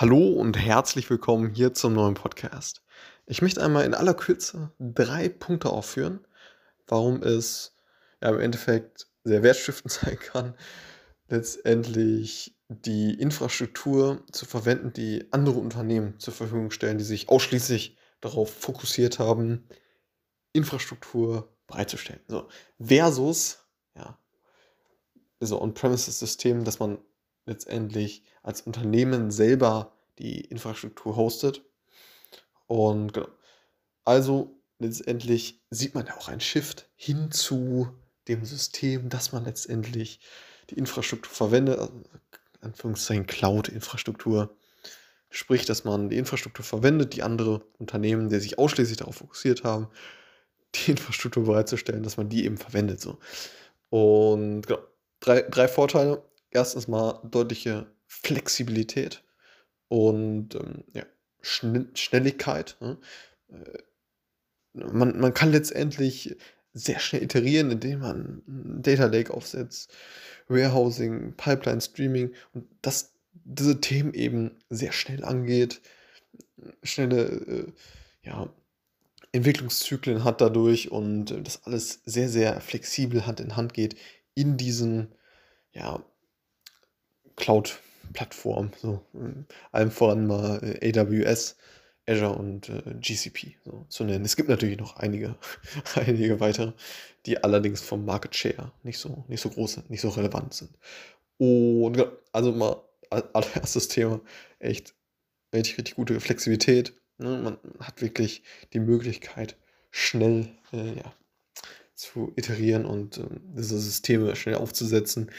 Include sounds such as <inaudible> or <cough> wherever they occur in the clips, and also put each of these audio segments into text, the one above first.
Hallo und herzlich willkommen hier zum neuen Podcast. Ich möchte einmal in aller Kürze drei Punkte aufführen, warum es ja, im Endeffekt sehr wertstiftend <laughs> sein kann, letztendlich die Infrastruktur zu verwenden, die andere Unternehmen zur Verfügung stellen, die sich ausschließlich darauf fokussiert haben, Infrastruktur bereitzustellen. So, versus ja, so On-Premises-System, dass man letztendlich als Unternehmen selber die Infrastruktur hostet. Und genau. Also letztendlich sieht man ja auch ein Shift hin zu dem System, dass man letztendlich die Infrastruktur verwendet, also Anführungszeichen Cloud-Infrastruktur. Sprich, dass man die Infrastruktur verwendet, die andere Unternehmen, die sich ausschließlich darauf fokussiert haben, die Infrastruktur bereitzustellen, dass man die eben verwendet. So. Und genau, drei, drei Vorteile. Erstens mal deutliche Flexibilität und ähm, ja, Schn Schnelligkeit. Ne? Äh, man, man kann letztendlich sehr schnell iterieren, indem man Data Lake aufsetzt, Warehousing, Pipeline, Streaming und das diese Themen eben sehr schnell angeht, schnelle äh, ja, Entwicklungszyklen hat dadurch und das alles sehr, sehr flexibel Hand in Hand geht in diesen ja, Cloud-Plattformen. So, äh, allem voran mal äh, AWS, Azure und äh, GCP so, zu nennen. Es gibt natürlich noch einige, <laughs> einige weitere, die allerdings vom Market Share nicht so, nicht so groß sind, nicht so relevant sind. Und also mal allererstes Thema, echt richtig, richtig gute Flexibilität. Ne? Man hat wirklich die Möglichkeit, schnell äh, ja, zu iterieren und äh, diese Systeme schnell aufzusetzen.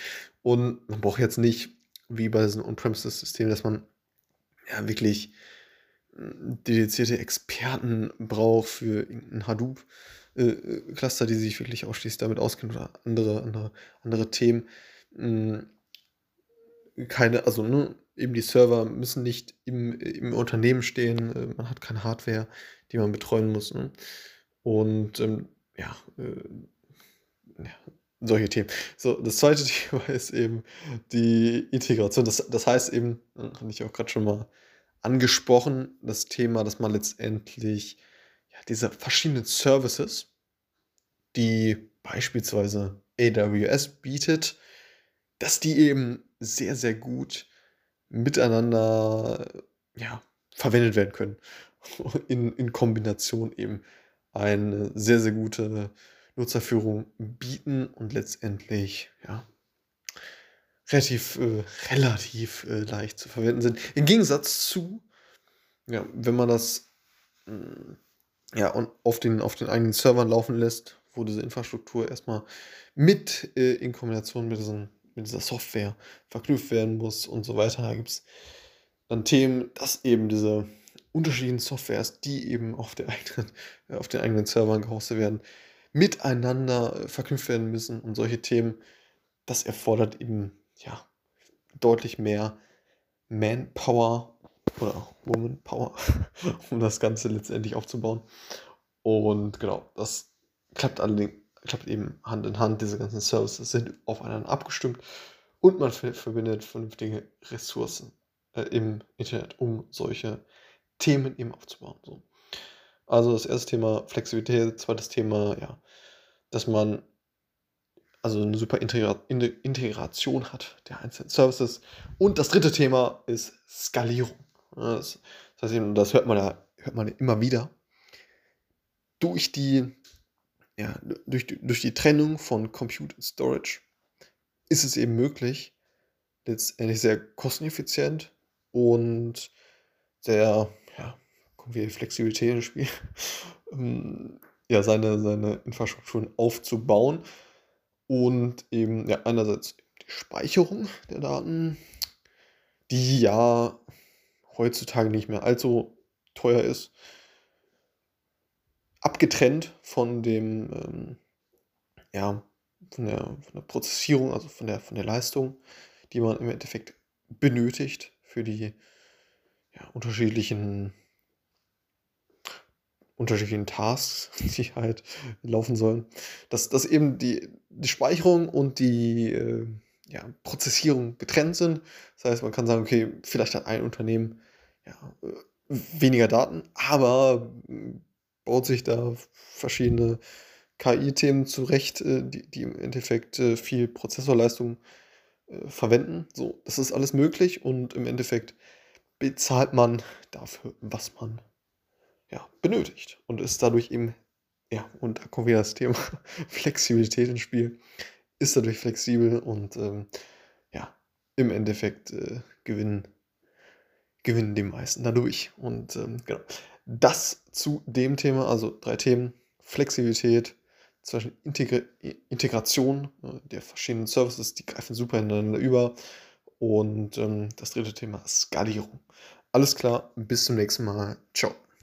Und man braucht jetzt nicht, wie bei diesem On-Premises-System, dass man ja wirklich dedizierte Experten braucht für irgendein Hadoop-Cluster, äh, die sich wirklich ausschließlich damit auskennen oder andere, andere, andere Themen. Hm, keine, also ne, eben die Server müssen nicht im, im Unternehmen stehen, äh, man hat keine Hardware, die man betreuen muss. Ne? Und ähm, ja, äh, ja, solche Themen. So, das zweite <laughs> Thema ist eben die Integration. Das, das heißt eben, hatte ich auch gerade schon mal angesprochen, das Thema, dass man letztendlich ja, diese verschiedenen Services, die beispielsweise AWS bietet, dass die eben sehr, sehr gut miteinander ja, verwendet werden können. <laughs> In, in Kombination eben eine sehr, sehr gute Nutzerführung bieten und letztendlich ja, relativ, äh, relativ äh, leicht zu verwenden sind. Im Gegensatz zu, ja, wenn man das mh, mm, ja, und auf den, auf den eigenen Servern laufen lässt, wo diese Infrastruktur erstmal mit äh, in Kombination mit, diesen, mit dieser Software verknüpft werden muss und so weiter. Da gibt es dann Themen, dass eben diese unterschiedlichen Softwares, die eben auf, der eigenen, <laughs> auf den eigenen Servern gehostet werden, miteinander verknüpft werden müssen und solche Themen, das erfordert eben ja, deutlich mehr Manpower oder Womanpower, <laughs> um das Ganze letztendlich aufzubauen. Und genau, das klappt allerdings klappt eben Hand in Hand. Diese ganzen Services sind aufeinander abgestimmt und man verbindet vernünftige Ressourcen äh, im Internet, um solche Themen eben aufzubauen. So. Also das erste Thema Flexibilität, zweites Thema, ja, dass man also eine super Integra Integration hat der einzelnen Services. Und das dritte Thema ist Skalierung. Das, heißt das hört man ja hört man immer wieder. Durch die, ja, durch, durch die Trennung von Compute und Storage ist es eben möglich, letztendlich sehr kosteneffizient und sehr, kommt wie Flexibilität ins Spiel, <laughs> ähm, ja, seine, seine Infrastrukturen aufzubauen und eben ja, einerseits die Speicherung der Daten, die ja heutzutage nicht mehr allzu teuer ist. Abgetrennt von dem, ähm, ja, von der, von der Prozessierung, also von der, von der Leistung, die man im Endeffekt benötigt für die ja, unterschiedlichen unterschiedlichen Tasks, <laughs> die halt laufen sollen, dass, dass eben die, die Speicherung und die äh, ja, Prozessierung getrennt sind. Das heißt, man kann sagen, okay, vielleicht hat ein Unternehmen ja, weniger Daten, aber hm, baut sich da verschiedene KI-Themen zurecht, äh, die die im Endeffekt, äh, viel Prozessorleistung, äh, verwenden. So, das ist alles möglich und im Endeffekt bezahlt man dafür, was man, ja, benötigt und ist dadurch eben ja, und da kommt wieder das Thema <laughs> Flexibilität ins Spiel, ist dadurch flexibel und, ähm, ja, im Endeffekt, äh, gewinnen gewinnen die meisten dadurch. Und, ähm, genau. Das zu dem Thema, also 3 Themen: Flexibilität, Beispiel Integr Integration, ne, der verschiedenen Services, die greifen super ineinander über. Und, ähm, das dritte Thema Skalierung. Alles klar, bis zum nächsten Mal. Tschau.